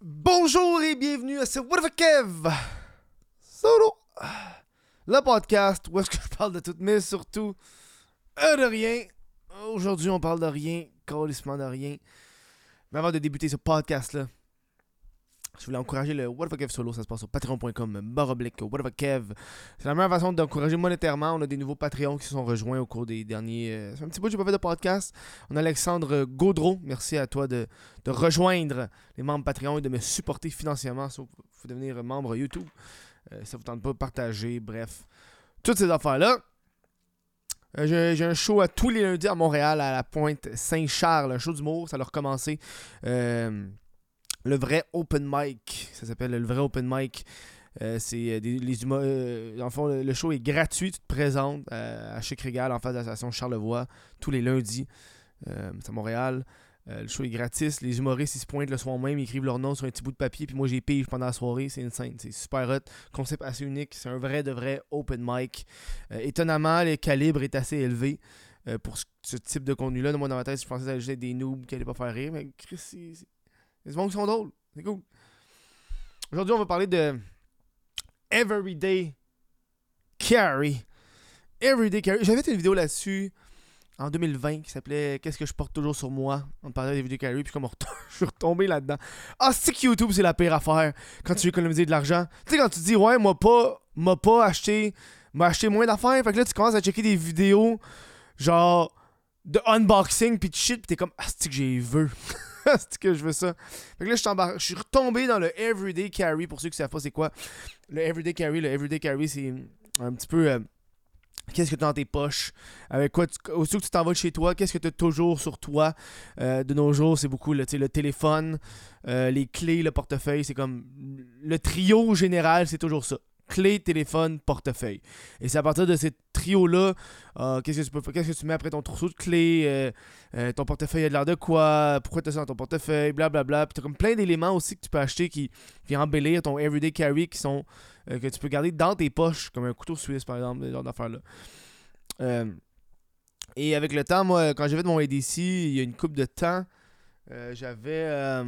Bonjour et bienvenue à ce What the Kev Solo Le podcast où est-ce que je parle de tout, mais surtout euh, de rien. Aujourd'hui, on parle de rien, carrément de rien. Mais avant de débuter ce podcast-là, je voulais encourager le What Kev Solo, ça se passe sur patreon.com, baroblique, What Kev. C'est la meilleure façon d'encourager monétairement. On a des nouveaux Patreons qui se sont rejoints au cours des derniers. euh, C'est un petit peu que j'ai de podcast. On a Alexandre Gaudreau. Merci à toi de, de rejoindre les membres Patreon et de me supporter financièrement. Sauf faut devenir membre YouTube. Euh, ça vous tente pas, partager, bref. Toutes ces affaires-là. Euh, j'ai, j'ai un show à tous les lundis à Montréal, à la pointe Saint-Charles, un show d'humour, ça a recommencé. Euh, le vrai open mic, ça s'appelle le vrai open mic. Euh, c'est euh, des, les euh, en fond, le, show est gratuit, tu te présentes euh, à Chic Régal en face de la station Charlevoix tous les lundis. C'est à Montréal. Le show est gratis. Les humoristes, ils se pointent le soir même, ils écrivent leur nom sur un petit bout de papier, puis moi, j'ai pige pendant la soirée. C'est une scène, c'est super hot. Concept assez unique. C'est un vrai de vrai open mic. Étonnamment, le calibre est assez élevé pour ce, type de contenu-là. Moi, dans ma tête, je pensais que des noobs qui allaient pas faire rire, mais Chris, gens qui sont drôles. C'est cool. Aujourd'hui, on va parler de Everyday Carry. Everyday Carry. J'avais fait une vidéo là-dessus en 2020 qui s'appelait Qu'est-ce que je porte toujours sur moi? On parlait d'Everyday Carry, puis comme je suis retombé là-dedans. Ah, c'est que YouTube, c'est la pire affaire quand tu veux économiser de l'argent. Tu sais, quand tu dis, ouais, moi pas, m'a pas acheté, m'a acheté moins d'affaires, fait que là, tu commences à checker des vidéos genre de unboxing, puis de shit, puis t'es comme, ah, c'est que j'ai veux. c'est que je veux ça. Fait que là, je suis retombé dans le Everyday Carry. Pour ceux qui savent pas c'est quoi, le Everyday Carry, le Everyday Carry, c'est un petit peu. euh, Qu'est-ce que tu as dans tes poches? Avec quoi tu, que tu t'en de chez toi, qu'est-ce que tu as toujours sur toi? Euh, De nos jours, c'est beaucoup le, le téléphone, euh, les clés, le portefeuille. C'est comme. Le trio général, c'est toujours ça. Clé, téléphone, portefeuille. Et c'est à partir de ce trio-là, euh, qu'est-ce que tu peux qu'est-ce que tu mets après ton trousseau de clés, euh, euh, ton portefeuille a de l'air de quoi, pourquoi tu as ça dans ton portefeuille, blablabla. Puis tu as comme plein d'éléments aussi que tu peux acheter qui viennent embellir ton everyday carry qui sont que tu peux garder dans tes poches, comme un couteau suisse par exemple, ce genre d'affaires-là. Et avec le temps, moi, quand j'ai fait mon ADC, il y a une coupe de temps, j'avais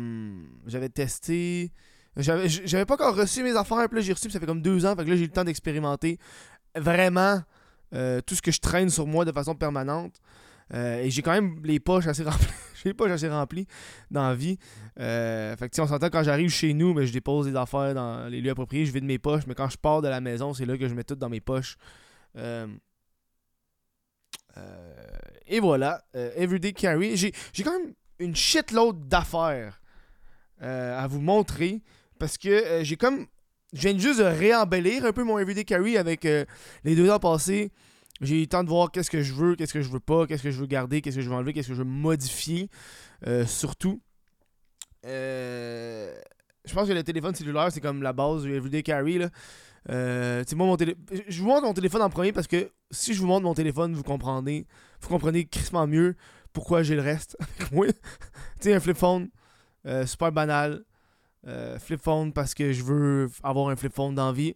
j'avais testé. J'avais pas encore reçu mes affaires, puis là j'ai reçu, puis ça fait comme deux ans, fait que là j'ai eu le temps d'expérimenter vraiment euh, tout ce que je traîne sur moi de façon permanente. Euh, et j'ai quand même les poches assez remplies. les poches assez remplies dans la vie. Euh, fait que sais, on s'entend quand j'arrive chez nous, mais je dépose des affaires dans les lieux appropriés, je vide mes poches, mais quand je pars de la maison, c'est là que je mets tout dans mes poches. Et voilà, Everyday Carry. J'ai j'ai quand même une shitload d'affaires à vous montrer parce que euh, j'ai comme. Je viens juste de réembellir un peu mon Everyday Carry avec euh, les deux ans passés. J'ai eu le temps de voir qu'est-ce que je veux, qu'est-ce que je veux pas, qu'est-ce que je veux garder, qu'est-ce que je veux enlever, qu'est-ce que je veux modifier. euh, surtout. Je pense que le téléphone cellulaire, c'est comme la base du Everyday Carry. Là. Moi, mon télé... Je vous montre mon téléphone en premier parce que si je vous montre mon téléphone, vous comprenez. Vous comprenez crissement mieux pourquoi j'ai le reste avec tu sais, un flip phone, super banal. Euh, flip phone parce que je veux avoir un flip phone dans vie.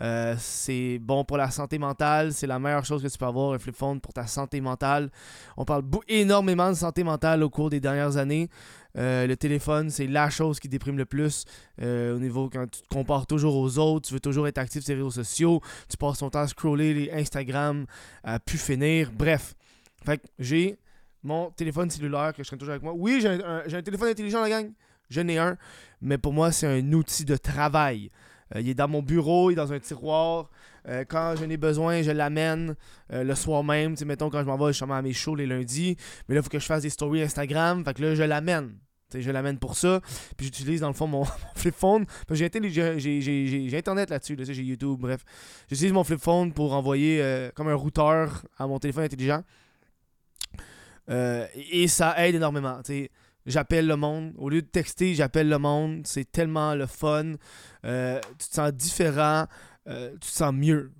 Euh, c'est bon pour la santé mentale. C'est la meilleure chose que tu peux avoir, un flip phone pour ta santé mentale. On parle énormément de santé mentale au cours des dernières années. Euh, le téléphone, c'est la chose qui déprime le plus au niveau quand tu te compares toujours aux autres, tu veux toujours être actif sur les réseaux sociaux, tu passes ton temps à scroller les Instagram à pu finir. Bref, fait j'ai mon téléphone cellulaire que je traîne toujours avec moi. Oui, j'ai un téléphone intelligent, la gang. Je n'ai un, mais pour moi, c'est un outil de travail. Euh, il est dans mon bureau, il est dans un tiroir. Euh, quand j'en ai besoin, je l'amène euh, le soir même. Tu sais, mettons, quand je m'en vais justement à mes shows les lundis. Mais là, il faut que je fasse des stories Instagram. Fait que là, je l'amène. Je l'amène pour ça. Puis j'utilise dans le fond mon, flip phone. J'ai, internet là-dessus. J'ai YouTube, bref. J'utilise mon flip phone pour envoyer comme un routeur à mon téléphone intelligent. Et ça aide énormément. J'appelle le monde. Au lieu de texter, j'appelle le monde. C'est tellement le fun. Euh, tu te sens différent. Euh, tu te sens mieux.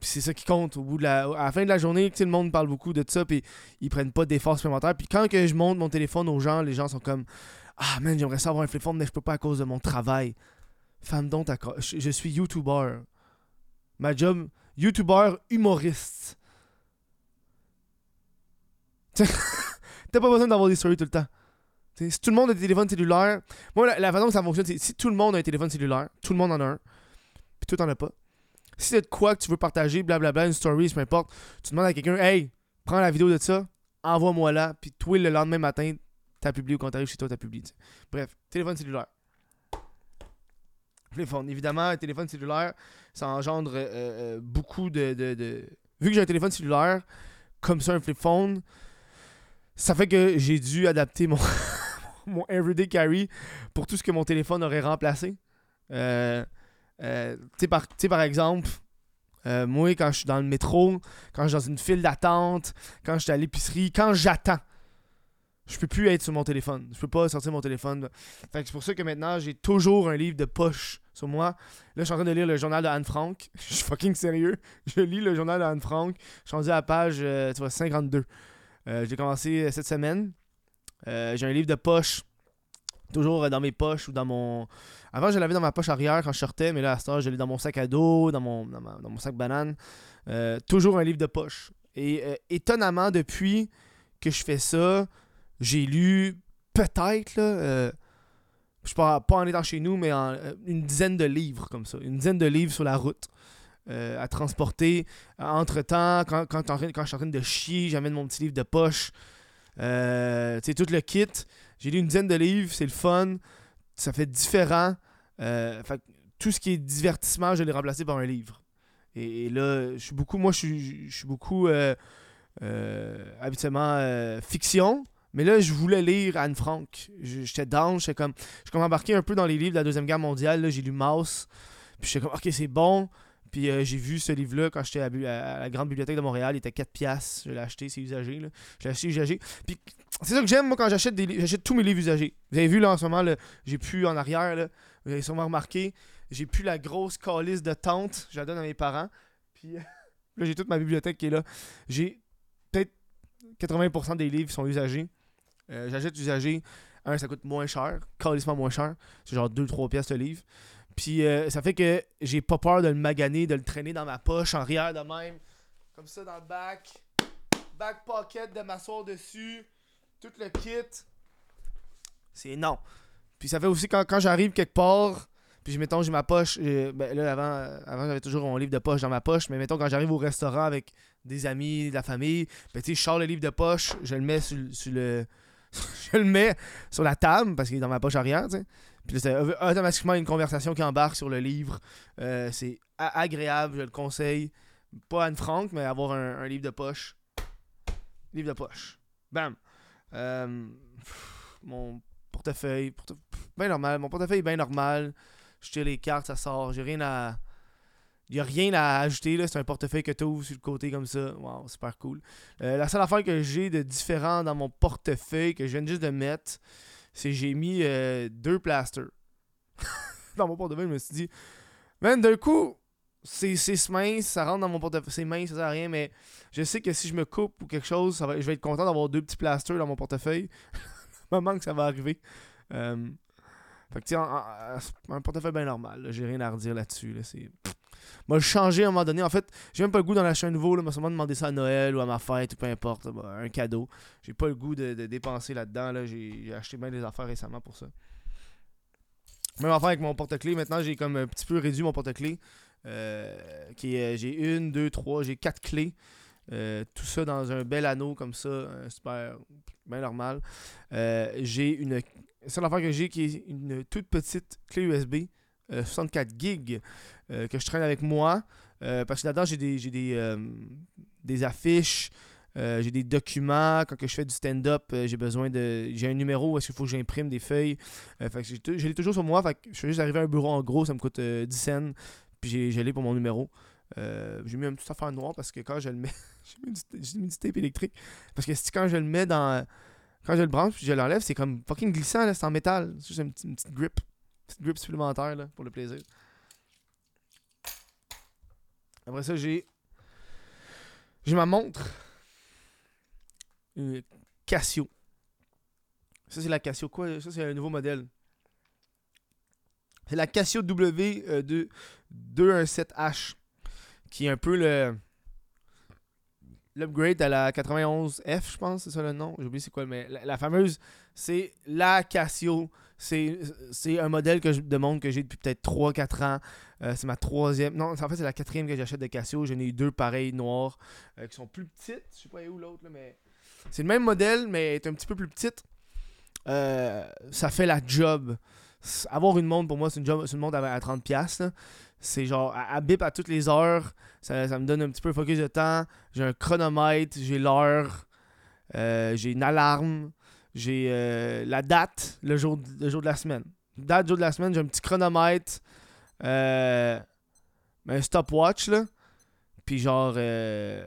C'est ça qui compte au bout de la, à la fin de la journée. Le monde parle beaucoup de ça. Puis ils prennent pas d'efforts supplémentaires. Puis quand que je montre mon téléphone aux gens, les gens sont comme Ah man, j'aimerais ça avoir un flip phone, mais je peux pas à cause de mon travail. Femme donc, je, je suis YouTuber. Ma job, YouTuber humoriste. T'as pas besoin d'avoir des stories tout le temps. Si tout le monde a des téléphones cellulaires, moi, la, façon que ça fonctionne, c'est si tout le monde a un téléphone cellulaire, tout le monde en a un, puis toi, t'en as pas. Si c'est de quoi que tu veux partager, blablabla, une story, peu importe, tu demandes à quelqu'un, hey, prends la vidéo de ça, envoie-moi là, puis toi, le lendemain matin, t'as publié ou quand t'arrives chez toi, t'as publié. Bref, téléphone cellulaire. Téléphone. Évidemment, un téléphone cellulaire, ça engendre euh, euh, beaucoup de, de- de- Vu que j'ai un téléphone cellulaire, comme ça, un flip phone, ça fait que j'ai dû adapter mon, mon everyday carry pour tout ce que mon téléphone aurait remplacé. Euh, euh, tu par, par exemple, euh, moi, quand je suis dans le métro, quand je suis dans une file d'attente, quand je suis à l'épicerie, quand j'attends, je peux plus être sur mon téléphone. Je peux pas sortir mon téléphone. Fait c'est pour ça que maintenant, j'ai toujours un livre de poche sur moi. Là, je suis en train de lire le journal de Anne Frank. Je suis fucking sérieux. Je lis le journal de Anne Frank. Je suis rendu à la page tu vois, 52. Euh, j'ai commencé cette semaine. Euh, j'ai un livre de poche toujours euh, dans mes poches ou dans mon. Avant, je l'avais dans ma poche arrière quand je sortais, mais là, à ce temps, je l'ai dans mon sac à dos, dans mon, dans, mon sac banane. Euh, toujours un livre de poche. Et étonnamment, depuis que je fais ça, j'ai lu peut-être, là, je pas, pas en étant chez nous, mais une dizaine de livres comme ça. Une dizaine de livres sur la route à transporter. Entre-temps, quand, quand, train- quand je suis en train de chier, j'amène mon petit livre de poche. Euh, tout le kit. J'ai lu une dizaine de livres, c'est le fun. Ça fait différent. Euh, tout ce qui est divertissement, je l'ai remplacé par un livre. Et, là, je suis beaucoup, moi, je suis, suis beaucoup euh, euh, habituellement fiction. Mais là, je voulais lire Anne Frank. J'étais down, j'étais comme. Je comme embarqué un peu dans les livres de la Deuxième Guerre mondiale. J'ai lu Mouse. Puis j'étais comme, ok, c'est bon. Puis euh, j'ai vu ce livre-là quand j'étais à, la Grande Bibliothèque de Montréal. Il était 4 piastres. Je l'ai acheté, c'est usagé. Là. Je l'ai acheté usagé. Puis c'est ça que j'aime, moi, quand j'achète des livres. J'achète tous mes livres usagés. Vous avez vu, là, en ce moment, j'ai plus en arrière, là. Vous avez sûrement remarqué. J'ai plus la grosse calice de tente. Je la donne à mes parents. Puis là, j'ai toute ma bibliothèque qui est là. J'ai peut-être 80% des livres qui sont usagés. Euh, J'achète usagé. Un, ça coûte moins cher. Calissement moins cher. C'est genre 2-3 pièces le livre. Puis euh, ça fait que j'ai pas peur de le maganer, de le traîner dans ma poche, en arrière de même. Comme ça dans le back. Back pocket, de m'asseoir dessus. Tout le kit. C'est non. Puis ça fait aussi quand, quand j'arrive quelque part, puis je- mettons j'ai ma poche, euh, ben là avant, euh, avant j'avais toujours mon livre de poche dans ma poche, mais mettons quand j'arrive au restaurant avec des amis, de la famille, ben tu sais je sors le livre de poche, je le mets sur, sur le je le mets sur la table parce qu'il est dans ma poche arrière, tu sais. Puis c'est euh, automatiquement une conversation qui embarque sur le livre. Euh, c'est agréable, je le conseille. Pas Anne Frank, mais avoir un, livre de poche. Livre de poche. Bam. Euh, mon portefeuille. Porte... Bien normal. Mon portefeuille est bien normal. Je tire les cartes, ça sort. J'ai rien à. Il n'y a rien à ajouter. là. C'est un portefeuille que tu ouvres sur le côté comme ça. Wow, super cool. Euh, la seule affaire que j'ai de différent dans mon portefeuille que je viens juste de mettre, c'est que j'ai mis euh, deux plasters. dans mon portefeuille, je me suis dit, man, d'un coup, c'est mince, ça rentre dans mon portefeuille, c'est mince, ça sert à rien, mais je sais que si je me coupe ou quelque chose, ça va, je vais être content d'avoir deux petits plasters dans mon portefeuille. Le moment que ça va arriver. Euh, fait que, tu un portefeuille bien normal, j'ai rien à redire là-dessus. Là, c'est... Moi, le changer à un moment donné. En fait, j'ai même pas le goût d'en acheter un nouveau. Là, m'a sûrement demandé ça à Noël ou à ma fête ou peu importe. bah, un cadeau. J'ai pas le goût de, dépenser là-dedans. Là. J'ai, acheté bien des affaires récemment pour ça. Même affaire avec mon porte-clés. Maintenant, j'ai comme un petit peu réduit mon porte-clés. Euh, j'ai une, deux, trois, j'ai quatre clés. Euh, tout ça dans un bel anneau comme ça, super, bien normal. Euh, j'ai une, la seule affaire que j'ai qui est une toute petite clé USB, euh, 64 gigs, que je traîne avec moi. Euh, parce que là-dedans, j'ai des, j'ai des, euh, des affiches, euh, j'ai des documents. Quand que je fais du stand-up, euh, j'ai besoin de. J'ai un numéro où est-ce qu'il faut que j'imprime des feuilles. Euh, j'ai je l'ai toujours sur moi. Je fais juste arriver à un bureau en gros, ça me coûte euh, 10 cents. Puis j'ai, je pour mon numéro. Euh, j'ai mis un petit affaire noire parce que quand je le mets, j'ai mis, du, j'ai mis tape électrique. Parce que si quand je le mets dans. Quand je le branche puis je l'enlève, c'est comme fucking glissant, c'est en métal. C'est juste une petite, une petite grip. Une petite grip supplémentaire là, pour le plaisir. Après ça, j'ai. J'ai ma montre. Une Casio. Ça, c'est la Casio. Quoi? Ça, c'est un nouveau modèle. C'est la Casio W euh, de 217H. Qui est un peu le. l'upgrade à la 91F, je pense, c'est ça le nom? J'ai oublié c'est quoi, mais la, fameuse, c'est la Casio. C'est un modèle que je demande que j'ai depuis peut-être 3-4 ans. Euh, c'est ma troisième. Non, en fait, c'est la quatrième que j'achète de Casio. J'en ai eu deux pareils noirs euh, qui sont plus petites. Je sais pas où l'autre, mais. C'est le même modèle, mais est un petit peu plus petite. Euh, ça fait la job. Avoir une montre, pour moi, c'est une, une montre à, 30$. C'est genre, à, bip à toutes les heures. Ça, me donne un petit peu de focus de temps. J'ai un chronomètre, j'ai l'heure, j'ai une alarme, j'ai la date, le jour, le jour de la semaine. Date, jour de la semaine, j'ai un petit chronomètre. Euh, un stopwatch, là. Puis genre, euh,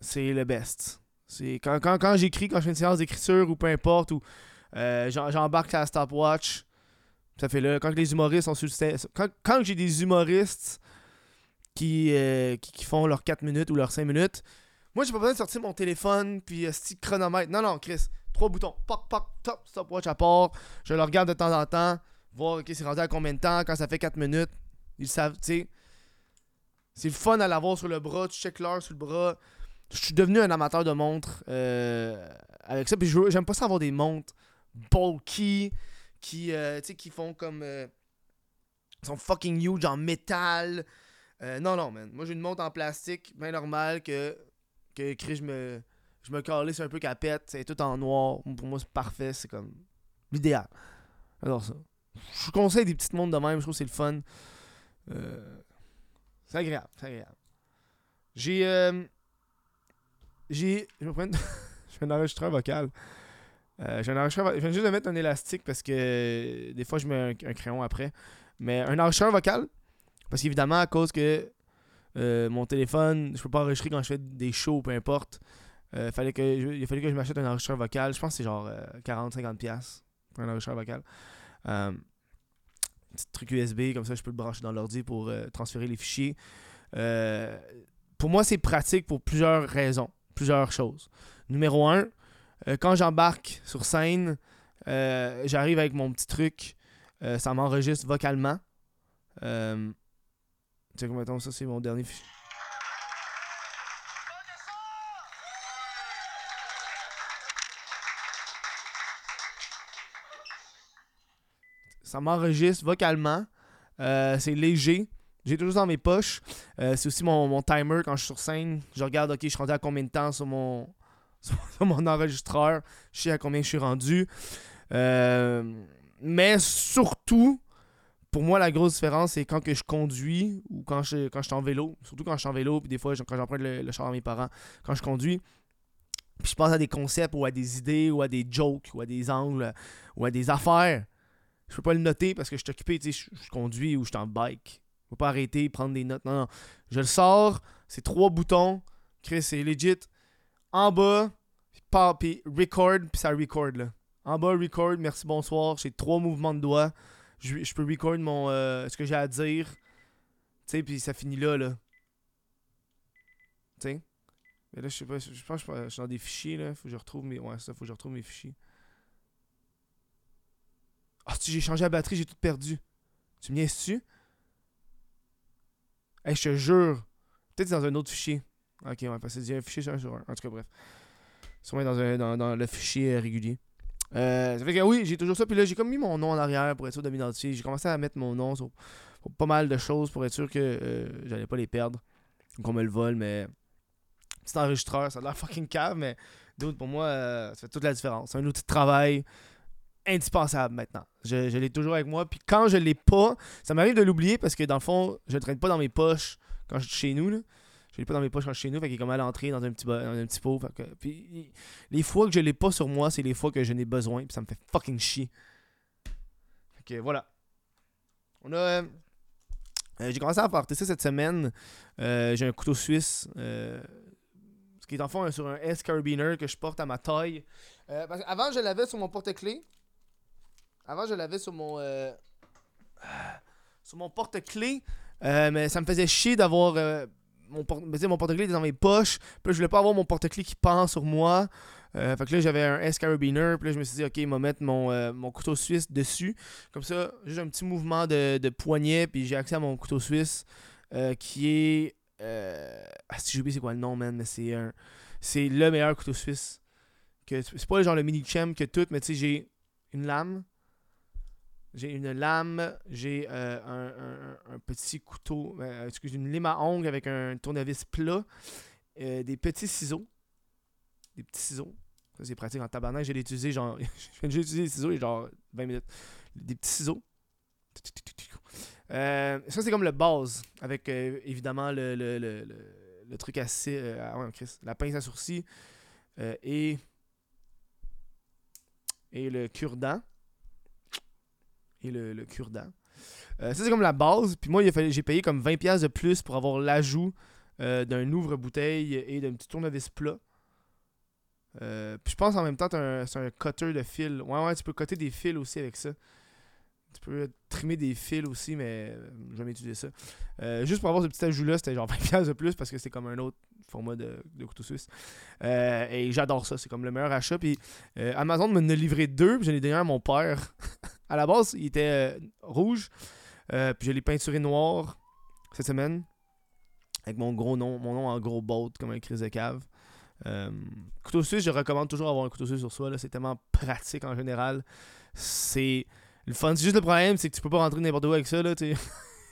c'est le best. C'est quand, quand, quand j'écris, quand je fais une séance d'écriture ou peu importe, ou euh, j'embarque la stopwatch, ça fait là. Quand les humoristes sont sur le quand, quand j'ai des humoristes qui, qui, font leurs 4 minutes ou leurs 5 minutes, moi j'ai pas besoin de sortir mon téléphone puis un petit chronomètre. Non, non, Chris, trois boutons. Poc, poc, top, stopwatch à part. Je le regarde de temps en temps voir, ok, c'est rendu à combien de temps, quand ça fait 4 minutes. Ils savent, tu sais. C'est le fun à l'avoir sur le bras, tu check l'heure sur le bras. Je suis devenu un amateur de montres euh, avec ça. Puis j'aime pas ça avoir des montres bulky qui, euh, qui font comme. Euh, sont fucking huge en métal. non, non, man. Moi, j'ai une montre en plastique, bien normale, que, que, je me, je me calisse un peu capette. C'est tout en noir. Pour moi, c'est parfait. C'est comme l'idéal. Alors ça je conseille des petites montres de même, je trouve que c'est le fun. Euh, c'est agréable, c'est agréable. J'ai. Euh, j'ai. Je me prends. fais un enregistreur vocal. Euh, j'ai un enregistreur. Je viens juste de mettre un élastique parce que des fois je mets un, crayon après. Mais un enregistreur vocal. Parce qu'évidemment, à cause que mon téléphone, je peux pas enregistrer quand je fais des shows, peu importe. Fallait que, il fallait que je m'achète un enregistreur vocal. Je pense que c'est genre 40-50$ pour un enregistreur vocal. Euh, petit truc USB, comme ça je peux le brancher dans l'ordi pour euh, transférer les fichiers. Euh, pour moi, c'est pratique pour plusieurs raisons, plusieurs choses. Numéro un, quand j'embarque sur scène, j'arrive avec mon petit truc, ça m'enregistre vocalement. tu sais, comment ça, c'est mon dernier fichier. Ça m'enregistre vocalement. Euh, c'est léger. J'ai toujours dans mes poches. Euh, c'est aussi mon, timer quand je suis sur scène. Je regarde, ok, je suis rendu à combien de temps sur mon, enregistreur? Je sais à combien je suis rendu. Euh, mais surtout, pour moi, la grosse différence, c'est quand que je conduis ou quand je, quand je suis en vélo. Surtout quand je suis en vélo, puis des fois, quand j'emprunte le, le char à mes parents, quand je conduis. Puis je pense à des concepts ou à des idées ou à des jokes ou à des angles ou à des affaires je peux pas le noter parce que je suis occupé, tu sais, je, conduis ou je suis en bike. Je peux pas arrêter, prendre des notes. Non, non. Je le sors, c'est trois boutons. Chris, c'est legit. En bas, puis record, puis ça record là. En bas, record, merci, bonsoir. J'ai trois mouvements de doigts. Je, je peux record mon, euh, ce que j'ai à dire. Tu sais, puis ça finit là, là. Tu. Mais là, je sais pas, je pense que je suis dans des fichiers, là. Faut que je retrouve mes. Ouais, ça, faut que je retrouve mes fichiers. Ah, si j'ai changé la batterie, j'ai tout perdu. Tu me niaises dessus? Hey, je te jure. Peut-être dans un autre fichier. Ok, on va passer un fichier sur un. En tout cas, bref. Sûrement dans, un, dans le fichier euh, régulier. Euh, ça fait que oui, j'ai toujours ça. Puis là, j'ai comme mis mon nom en arrière pour être sûr de m'identifier. J'ai commencé à mettre mon nom sur, pas mal de choses pour être sûr que euh, j'allais pas les perdre. Qu'on me le vole, mais. Petit enregistreur, ça a l'air fucking cave, mais d'autres pour moi, ça fait toute la différence. C'est un outil de travail indispensable maintenant. Je, l'ai toujours avec moi. Puis quand je l'ai pas, ça m'arrive de l'oublier parce que dans le fond, je le traîne pas dans mes poches quand je suis chez nous. Là. Je l'ai pas dans mes poches quand je suis chez nous. Fait qu'il est comme à l'entrée dans un petit, dans un petit pot. puis les fois que je l'ai pas sur moi, c'est les fois que je n'ai besoin. Puis ça me fait fucking chier. Fait que voilà. On a. Euh, euh, j'ai commencé à porter ça cette semaine. Euh, j'ai un couteau suisse. ce qui est en fond sur un S carabiner que je porte à ma taille. avant, je l'avais sur mon porte-clés. Avant, je l'avais sur mon. Euh, sur mon porte-clés. Euh, mais ça me faisait chier d'avoir. Euh, mon, porte-clés dans mes poches. Puis je voulais pas avoir mon porte-clés qui pend sur moi. fait que là, j'avais un S-carabiner. Puis là, je me suis dit, ok, il va mettre mon, mon couteau suisse dessus. Comme ça, juste un petit mouvement de, de poignet. Puis j'ai accès à mon couteau suisse qui est. ah, si j'ai oublié c'est quoi le nom, man. Mais c'est un. c'est le meilleur couteau suisse. C'est pas genre le mini champ que tout, mais tu sais, j'ai une lame. J'ai une lame, j'ai euh, un, un, petit couteau, euh, excusez, une lime à ongles avec un tournevis plat, euh, des petits ciseaux, des petits ciseaux. Ça, c'est pratique en tabarnak. J'ai utilisé genre. j'ai utilisé les ciseaux genre 20 minutes. Des petits ciseaux. ça, c'est comme le base. Avec évidemment le, le, le, le, truc assez. ah ouais, Chris, la pince à sourcils et et le cure-dent. Et le, le cure-dent. Euh, ça, c'est comme la base. Puis moi, j'ai payé comme 20$ de plus pour avoir l'ajout euh, d'un ouvre-bouteille et d'un petit tournevis plat. Euh, puis je pense en même temps, c'est un, cutter de fil. Ouais, ouais, tu peux coter des fils aussi avec ça. Tu peux trimer des fils aussi, mais j'ai jamais utilisé ça. juste pour avoir ce petit ajout-là, c'était genre 20$ de plus parce que c'était comme un autre format de, couteau suisse. Et j'adore ça, c'est comme le meilleur achat. Puis Amazon me livré deux, puis j'en ai donné un à mon père. à la base, il était euh, rouge, puis je l'ai peinturé noir cette semaine. Avec mon gros nom, mon nom en gros bolt, comme un crise de cave. couteau suisse, je recommande toujours avoir un couteau suisse sur soi. C'est tellement pratique en général. C'est le fun. C'est juste le problème, c'est que tu peux pas rentrer n'importe où avec ça. Là, il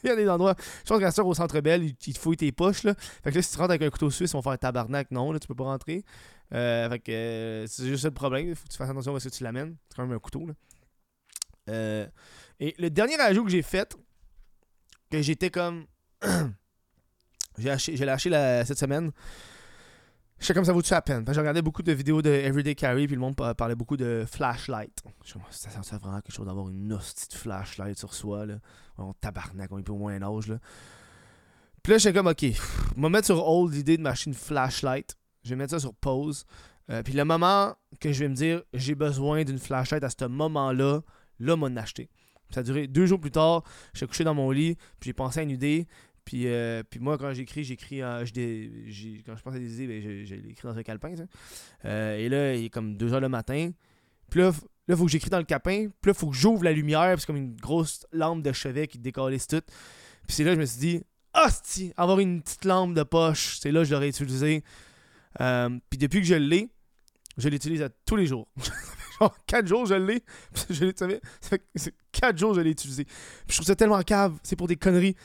y a des endroits. Je pense qu'à au centre belle, il, te fouille tes poches. Là. Fait que là, si tu rentres avec un couteau suisse, ils vont faire un tabarnak. Non, là, tu peux pas rentrer. Euh, fait que euh, c'est juste ça le problème. Faut que tu fasses attention à ce que tu l'amènes. C'est quand même un couteau. Là. Euh, et le dernier ajout que j'ai fait, que j'étais comme. j'ai lâché la, cette semaine. Je sais comme ça vaut-tu la peine? J'ai regardé beaucoup de vidéos de Everyday Carry, puis le monde parlait beaucoup de flashlight. Je ça sent vraiment quelque chose d'avoir une hostie de flashlight sur soi. Là? On tabarnak, on est plus au moins un âge. Là. Puis là, j'étais comme, ok, je vais mettre sur hold l'idée de m'acheter une flashlight. Je vais mettre ça sur pause. Euh, puis le moment que je vais me dire, j'ai besoin d'une flashlight à ce moment-là, là, m'en acheter. Ça a duré deux jours plus tard. J'ai couché dans mon lit, puis j'ai pensé à une idée. Puis, euh, puis moi, quand j'écris, j'écris quand je pense à des idées, ben, j'ai écrit dans un calepin. Euh, et là, il est comme 2h le matin. Puis là, il faut que j'écris dans le capin. Puis là, faut que j'ouvre la lumière. C'est comme une grosse lampe de chevet qui décalisse tout. Puis c'est là que je me suis dit, hostie, avoir une petite lampe de poche, c'est là que je l'aurais utilisé. Euh, puis depuis que je l'ai, je l'utilise tous les jours. Genre 4 jours, je l'ai. Je l'ai, ça fait 4 jours, je l'ai utilisé. Puis je trouve ça tellement cave. C'est pour des conneries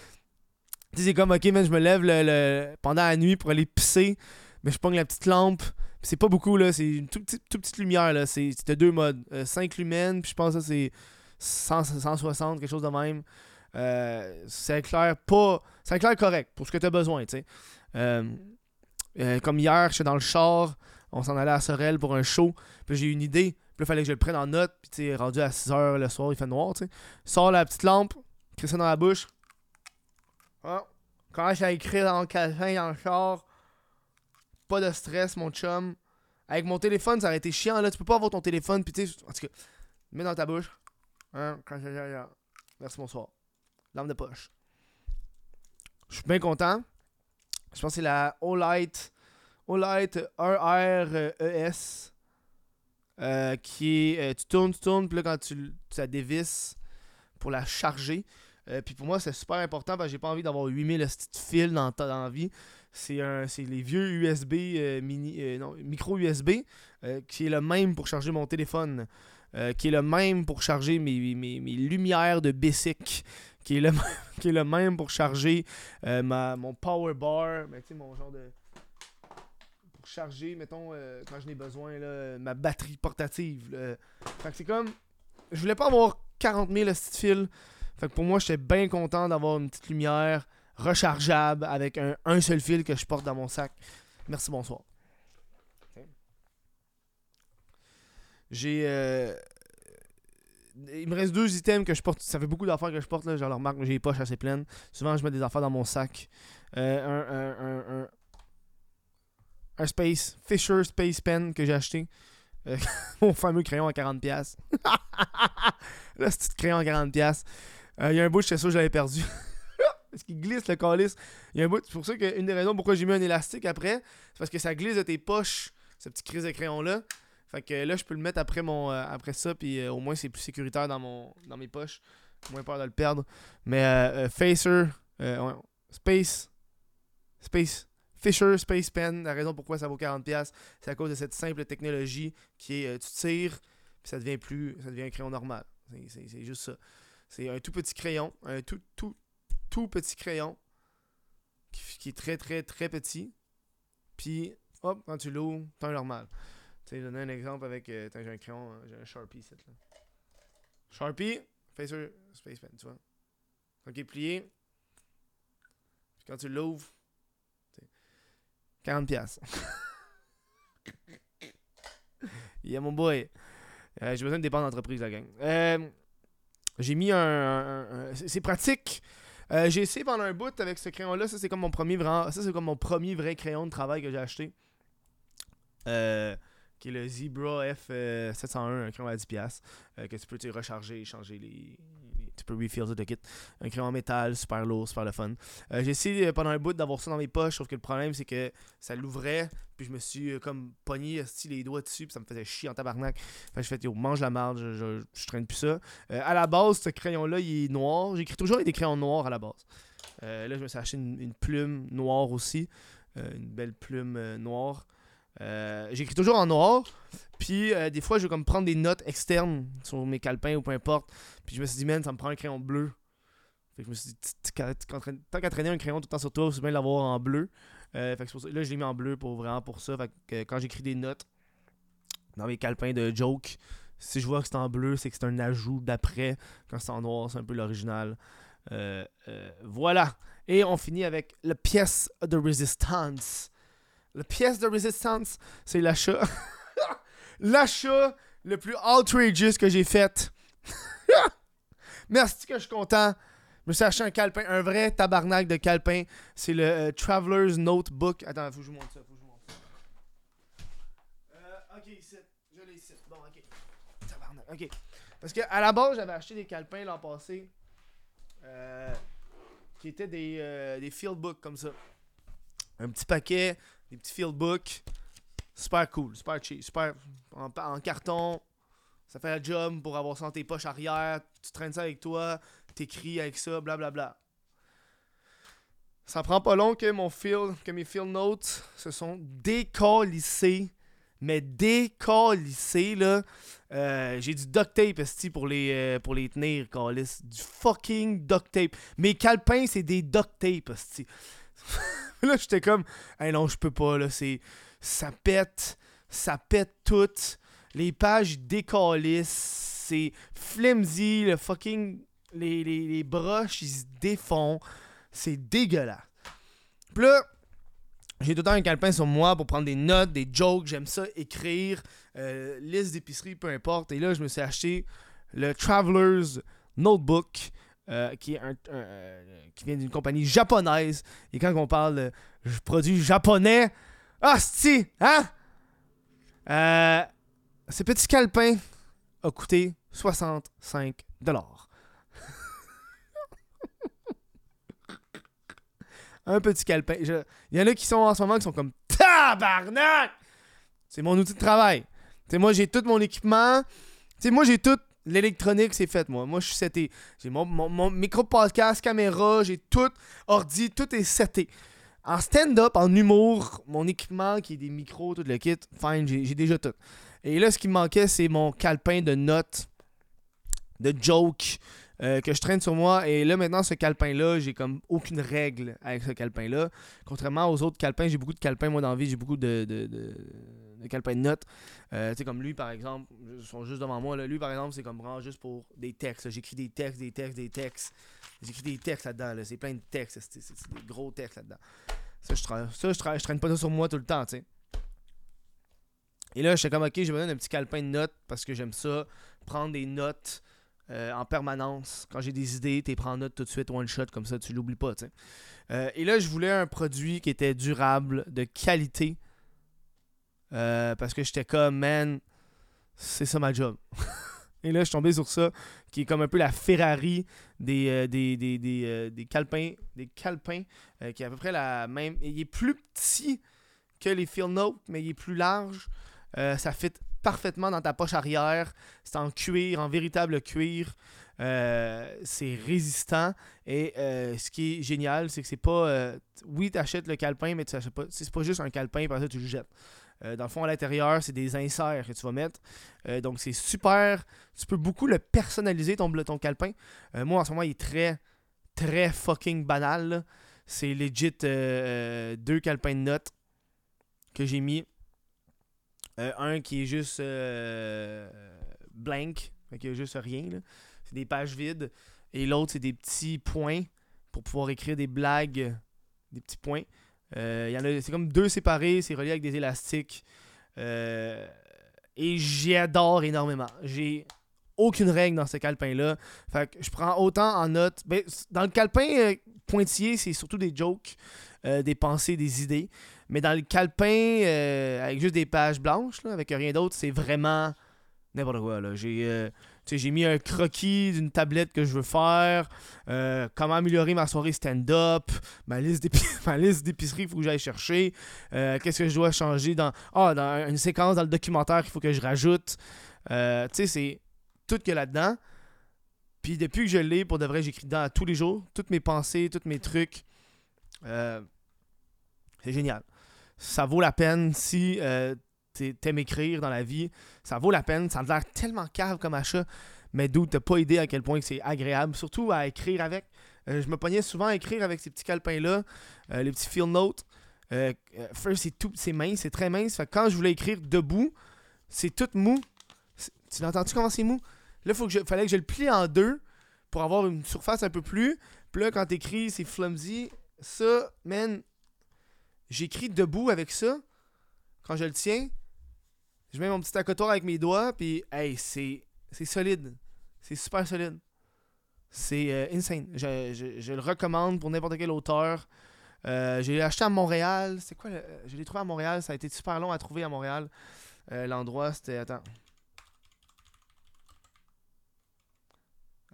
c'est comme, ok, man, je me lève le, pendant la nuit pour aller pisser, mais je pogne la petite lampe. C'est pas beaucoup, là. C'est une toute, petite lumière, là. C'était deux modes. 5 euh, lumens, puis je pense que c'est 160, quelque chose de même. Euh, ça éclaire pas. Ça éclaire correct pour ce que tu as besoin, tu sais. Euh, euh, comme hier, j'étais dans le char, on s'en allait à Sorel pour un show, puis j'ai eu une idée. Puis il fallait que je le prenne en note, puis tu rendu à 6h le soir, il fait noir, tu sais. Sors la petite lampe, crée ça dans la bouche, ah. Quand j'ai écrit dans le café, dans le char, pas de stress, mon chum. Avec mon téléphone, ça aurait été chiant, là. Tu peux pas avoir ton téléphone, pis tu sais, en tout cas, mets dans ta bouche. Hein. Merci, bonsoir. Lampe de poche. Je suis bien content. Je pense que c'est la Olight. Olight R-R-E-S. Euh, qui est. Euh, tu tournes, tu tournes, puis là, quand tu, la dévisses pour la charger, euh, puis pour moi, c'est super important parce que j'ai pas envie d'avoir 8000 fils dans, dans la vie. C'est les vieux USB mini, non, micro USB qui est le même pour charger mon téléphone, qui est le même pour charger mes, mes, mes lumières de Basic, qui est le, qui est le même pour charger ma, mon power bar, mais mon genre de charger, mettons, quand je n'ai besoin, là, ma batterie portative. Fait que c'est comme. Je voulais pas avoir 40 000 fils fait que pour moi, j'étais bien content d'avoir une petite lumière rechargeable avec un, seul fil que je porte dans mon sac. Merci, bonsoir. J'ai. Euh, il me reste deux items que je porte. Ça fait beaucoup d'affaires que je porte. Là. Genre, remarque, j'ai les poches assez pleines. Souvent, je mets des affaires dans mon sac. Euh, un, un, un, un, Space, Fisher Space Pen que j'ai acheté. Euh, mon fameux crayon à 40$. Là, ce petit crayon à 40$. Euh, il y a un bout, j'étais sûr que j'avais perdu. parce qu'il glisse le calice. Il y a un bout, c'est pour ça qu'une des raisons pourquoi j'ai mis un élastique après, c'est parce que ça glisse de tes poches, ce petit crise de crayon-là. Fait que là, je peux le mettre après mon euh, après ça, puis euh, au moins c'est plus sécuritaire dans mon dans mes poches. Moins peur de le perdre. Mais Facer, Space, Space, Fisher Space Pen, la raison pourquoi ça vaut 40$, c'est à cause de cette simple technologie qui est euh, tu tires, puis ça devient plus. ça devient un crayon normal. C'est juste ça. C'est un tout petit crayon, un tout, tout, tout petit crayon qui, est très, très, très petit. Puis, hop, quand tu l'ouvres, t'as un normal. Tu sais, je donne un exemple avec. Euh, j'ai un crayon, euh, j'ai un Sharpie ici. Là. Sharpie, Facer Space Pen, tu vois. Donc, il est plié. Puis quand tu l'ouvres, 40$. yeah, mon boy. Euh, j'ai besoin de dépenses d'entreprise, la gang. Euh, j'ai mis un. c'est pratique. Euh, j'ai essayé pendant un bout avec ce crayon-là. Ça, c'est comme mon premier vrai, ça, c'est comme mon premier vrai crayon de travail que j'ai acheté. qui est le Zebra F701, un crayon à 10$. que tu peux recharger, changer les, Un crayon en métal, super lourd, super le fun. Euh, j'ai essayé euh, pendant un bout d'avoir ça dans mes poches, sauf que le problème c'est que ça l'ouvrait, puis je me suis euh, comme pogné les doigts dessus, puis ça me faisait chier en tabarnak. Fait je fais, yo, mange la marde, je, je, traîne plus ça. à la base, ce crayon-là, il est noir. J'écris toujours avec des crayons noirs à la base. là, je me suis acheté une, plume noire aussi. une belle plume noire. J'écris toujours en noir. Puis des fois, je vais comme prendre des notes externes sur mes calepins ou peu importe. Puis je me suis dit, man, ça me prend un crayon bleu. Fait que je me suis dit, tant qu'à traîner un crayon tout le temps sur toi, c'est bien l'avoir en bleu. Euh, fait que là, je l'ai mis en bleu pour vraiment pour ça. Fait que quand j'écris des notes dans mes calepins de joke, si je vois que c'est en bleu, c'est que c'est un ajout d'après. Quand c'est en noir, c'est un peu l'original. Euh, euh, voilà. Et on finit avec la pièce de résistance. La pièce de résistance, c'est l'achat. l'achat le plus outrageous que j'ai fait Merci que je suis content. Je me suis acheté un calepin, un vrai tabarnak de calepin. C'est le euh, Traveler's Notebook. Attends, faut que je vous montre ça. Je vous montre ça. Euh, ok, ici. Je l'ai ici. Bon, ok. Tabarnak. Ok. Parce que à la base, j'avais acheté des calepins l'an passé. Euh, qui étaient des, euh, des fieldbooks comme ça. Un petit paquet, des petits fieldbooks. Super cool, super cheap, super en carton, ça fait un job pour avoir ça dans tes poches arrière, tu traînes ça avec toi, t'écris avec ça, blablabla. Bla bla. Ça prend pas long que mon feel, que mes field notes se sont décalissés. Mais décalissés, là. Euh, j'ai du duct tape, pour les, euh, pour les tenir, calice. Du fucking duct tape. Mes calepins, c'est des duct tape, là, j'étais comme, hey non, je peux pas, là. C'est, ça pète, ça pète tout. Les pages décalissent. C'est flimsy. Le fucking. Les, les, les broches, ils se défont. C'est dégueulasse. Puis là, j'ai tout le temps un calepin sur moi pour prendre des notes, des jokes. J'aime ça, écrire, euh, liste d'épicerie, peu importe. Et là, je me suis acheté le Traveler's Notebook. Euh, qui, est un, euh, qui vient d'une compagnie japonaise. Et quand on parle de produits japonais, ah, si, hein? Euh, ce petit calepin a coûté 65 Un petit calepin. Il y en a qui sont en ce moment qui sont comme tabarnak. C'est mon outil de travail. sais moi j'ai tout mon équipement. sais moi j'ai tout l'électronique, c'est fait moi. Moi je suis seté. J'ai mon, mon, micro podcast, caméra, j'ai tout ordi, tout est seté. En stand-up, en humour, mon équipement qui est des micros, tout le kit, fine, j'ai déjà tout. Et là, ce qui me manquait, c'est mon calepin de notes, de jokes euh, que je traîne sur moi. Et là, maintenant, ce calepin-là, j'ai comme aucune règle avec ce calepin-là. Contrairement aux autres calepins, j'ai beaucoup de calepins, moi, dans vie, j'ai beaucoup de, calepins de notes. Euh, tu sais, comme lui, par exemple, ils sont juste devant moi. Là. Lui, par exemple, c'est comme vraiment juste pour des textes. J'écris des textes, des textes, des textes. J'écris des textes là-dedans. Là. C'est plein de textes. C'est des gros textes là-dedans. Ça, je, ça je, je traîne pas ça sur moi tout le temps, tu sais. Et là, j'étais comme, ok, je me donne un petit calepin de notes parce que j'aime ça. Prendre des notes euh, en permanence. Quand j'ai des idées, tu prends note tout de suite, one shot, comme ça, tu l'oublies pas. Euh, et là, je voulais un produit qui était durable, de qualité. Euh, parce que j'étais comme, man, c'est ça ma job. et là, je suis tombé sur ça, qui est comme un peu la Ferrari des, des, des, des, des calepins, des calepins qui est à peu près la même. Il est plus petit que les Field Note, mais il est plus large. Euh, ça fit parfaitement dans ta poche arrière. C'est en cuir, en véritable cuir. Euh, c'est résistant. Et euh, ce qui est génial, c'est que c'est pas. euh, oui, tu achètes le calepin, mais tu achètes pas. C'est pas juste un calepin, par ça, tu le jettes. Euh, dans le fond, à l'intérieur, c'est des inserts que tu vas mettre. Euh, donc, c'est super. Tu peux beaucoup le personnaliser, ton, ton calepin. Euh, moi, en ce moment, il est très, très fucking banal. C'est legit deux calepins de notes que j'ai mis. Un qui est juste blank, y a juste rien. C'est des pages vides. Et l'autre, c'est des petits points pour pouvoir écrire des blagues. Des petits points. Euh, c'est comme deux séparés, c'est relié avec des élastiques. Euh, et j'adore énormément. J'ai aucune règle dans ce calepin-là. Fait que je prends autant en note. Ben, dans le calepin euh, pointillé, c'est surtout des jokes, euh, des pensées, des idées. Mais dans le calepin euh, avec juste des pages blanches, là, avec rien d'autre, c'est vraiment n'importe quoi. J'ai j'ai mis un croquis d'une tablette que je veux faire, euh, comment améliorer ma soirée stand-up, ma liste d'épicerie qu'il faut que j'aille chercher, euh, qu'est-ce que je dois changer dans, ah, dans une séquence dans le documentaire qu'il faut que je rajoute. Euh, tu sais, c'est tout que là-dedans. Puis depuis que je l'ai, pour de vrai, j'écris dedans tous les jours, toutes mes pensées, tous mes trucs. C'est génial. Ça vaut la peine si t'aimes écrire dans la vie. Ça vaut la peine. Ça a l'air tellement cave comme achat. Mais d'où t'as pas idée à quel point c'est agréable. Surtout à écrire avec. Euh, je me pognais souvent à écrire avec ces petits calepins-là. euh, les petits field notes. Euh, first, c'est tout, c'est mince, c'est très mince. Fait que quand je voulais écrire debout, c'est tout mou. Tu l'entends-tu comment c'est mou? Là, faut que je, fallait que je le plie en deux pour avoir une surface un peu plus. Puis là, quand t'écris, c'est flimsy. Ça, man, j'écris debout avec ça. Quand je le tiens, je mets mon petit accotoir avec mes doigts, puis hey, c'est solide. C'est super solide. C'est euh, insane. Je, le recommande pour n'importe quel auteur. Euh, je l'ai acheté à Montréal. C'est quoi le- Je l'ai trouvé à Montréal. Ça a été super long à trouver à Montréal. Euh, L'endroit, c'était. Attends.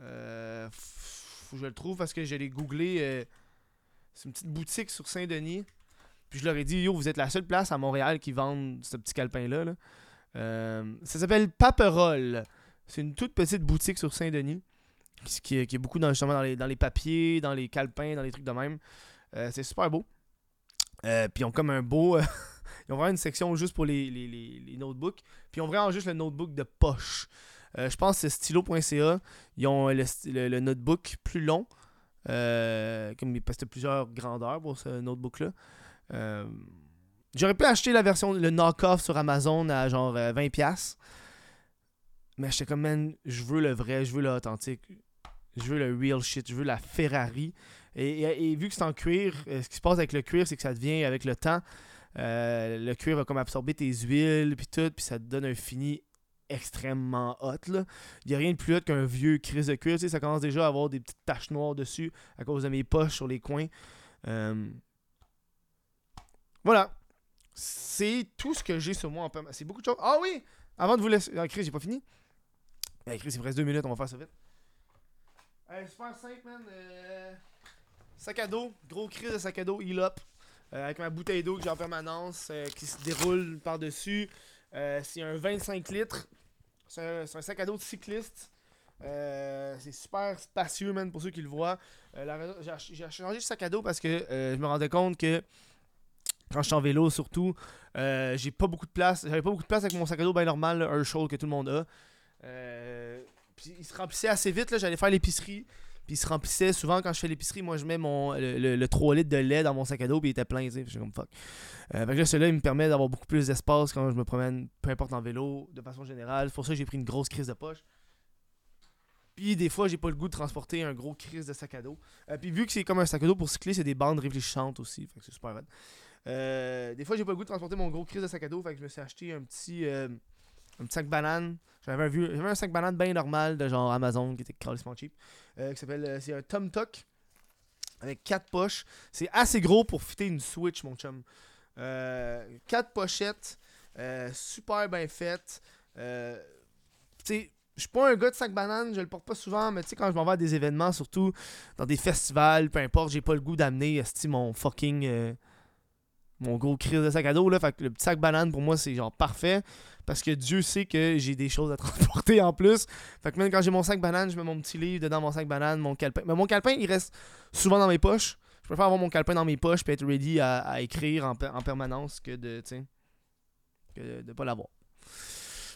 Euh, faut que je le trouve parce que je l'ai googlé. euh, c'est une petite boutique sur Saint-Denis. Puis je leur ai dit, yo, vous êtes la seule place à Montréal qui vend ce petit calepin-là. là. Euh, ça s'appelle Paperole. C'est une toute petite boutique sur Saint-Denis. Qui, est beaucoup dans, justement dans les, papiers, dans les calepins, dans les trucs de même. Euh, c'est super beau. Euh, puis ils ont comme un beau. ils ont vraiment une section juste pour les, notebooks. Puis ils ont vraiment juste le notebook de poche. Je pense que c'est stylo.ca. Ils ont le, notebook plus long. Comme, parce que plusieurs grandeurs pour ce notebook-là. Euh, J'aurais pu acheter la version, le knock-off sur Amazon à genre euh, 20$. Mais j'étais comme, man, je veux le vrai, je veux l'authentique. Je veux le real shit, je veux la Ferrari. Et, vu que c'est en cuir, euh, ce qui se passe avec le cuir, c'est que ça devient, avec le temps, euh, le cuir va comme absorber tes huiles, puis tout, puis ça te donne un fini extrêmement hot. Il n'y a rien de plus hot qu'un vieux crise de cuir. Tu sais, ça commence déjà à avoir des petites taches noires dessus à cause de mes poches sur les coins. Euh, Voilà. C'est tout ce que j'ai sur moi en permanence. C'est beaucoup de choses. Ah oui! Avant de vous laisser. Ah, Chris, j'ai pas fini. Eh, Chris, il me reste deux minutes, on va faire ça vite. Hey, super simple, man. Euh, Sac à dos, gros crise de sac à dos, heal up. Euh, avec ma bouteille d'eau que j'ai en permanence, euh, qui se déroule par-dessus. Euh, c'est un 25 litres. C'est un, un sac à dos de cycliste. C'est super spacieux, man, pour ceux qui le voient. J'ai changé de sac à dos parce que je me rendais compte que quand je suis en vélo, surtout, euh, j'ai pas beaucoup de place. J'avais pas beaucoup de place avec mon sac à dos bien normal, là, Herschel que tout le monde a. Euh, puis il se remplissait assez vite. J'allais faire l'épicerie. Puis il se remplissait souvent quand je fais l'épicerie. Moi, je mets mon, le, le- le 3 litres de lait dans mon sac à dos. Puis il était plein. tu comme fuck. Euh, fait que là, celui-là, il me permet d'avoir beaucoup plus d'espace quand je me promène, peu importe en vélo, de façon générale. C'est pour ça que j'ai pris une grosse crise de poche. Puis des fois, j'ai pas le goût de transporter un gros crise de sac à dos. Euh, puis vu que c'est comme un sac à dos pour cycler, c'est des bandes réfléchissantes aussi. C'est super hot. Euh, des fois, j'ai pas le goût de transporter mon gros crise de sac à dos. Fait que je me suis acheté un petit, euh, sac banane. J'avais un, j'avais un sac banane bien normal de genre Amazon qui était carrément cheap. euh, qui s'appelle. c'est un Tom avec quatre poches. C'est assez gros pour fitter une Switch, mon chum. Euh, quatre pochettes. super bien faites. Tu je suis pas un gars de sac banane, je le porte pas souvent, mais tu sais, quand je m'en vais à des événements, surtout dans des festivals, peu importe, j'ai pas le goût d'amener mon fucking. Mon gros crise de sac à dos, là. Fait que le petit sac banane, pour moi, c'est genre parfait. Parce que Dieu sait que j'ai des choses à transporter en plus. Fait que même quand j'ai mon sac banane, je mets mon petit livre dedans mon sac banane, mon calepin. Mais mon calepin, il reste souvent dans mes poches. Je préfère avoir mon calepin dans mes poches et être ready à, écrire en, permanence que de, que de, pas l'avoir.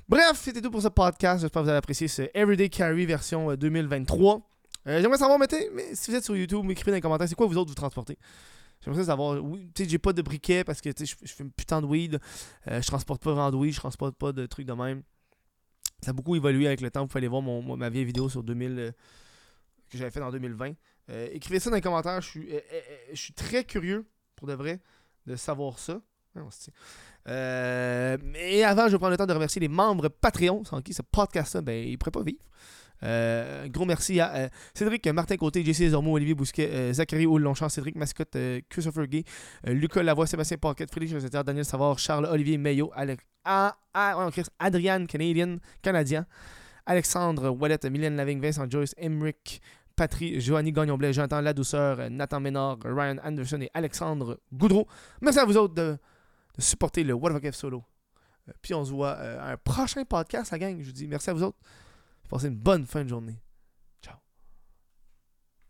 Bref, c'était tout pour ce podcast. J'espère que vous avez apprécié ce Everyday Carry version 2023. Euh, euh, j'aimerais savoir, mettez, mais si vous êtes sur YouTube, m'écrivez dans les commentaires, c'est quoi vous autres vous transportez? J'aimerais savoir, oui, j'ai pas de briquet parce que je, fais une putain de weed. Euh, je transporte pas vraiment de weed, je transporte pas de trucs de même. Ça a beaucoup évolué avec le temps. Vous pouvez aller voir mon, ma vieille vidéo sur 2000 que j'avais fait en 2020. écrivez ça dans les commentaires. Je suis, je suis très curieux, pour de vrai, de savoir ça. Euh, mais avant, je vais prendre le temps de remercier les membres Patreon, sans qui ce podcast-là, ben, il pourrait pas vivre. Euh, gros merci à euh, Cédric Martin Côté, JC Zormo, Olivier Bousquet, Zachary Longchamp, Cédric Mascotte, Christopher Gay, Lucas Lavoie, Sébastien Pocket, Frédéric Josette, Daniel Savard, Charles Olivier Mayo, Adrien Canadien, Canadien, Alexandre Wallet, Mylène Lavigne, Vincent Joyce, Emric, Patrick, Joanny Gagnon-Blais, Jonathan Ladouceur, Nathan Ménard, Ryan Anderson et Alexandre Goudreau. Merci à vous autres de supporter le What Solo. Euh, puis on se voit euh, à un prochain podcast, la gang. Je vous dis merci à vous autres. Passez une bonne fin de journée.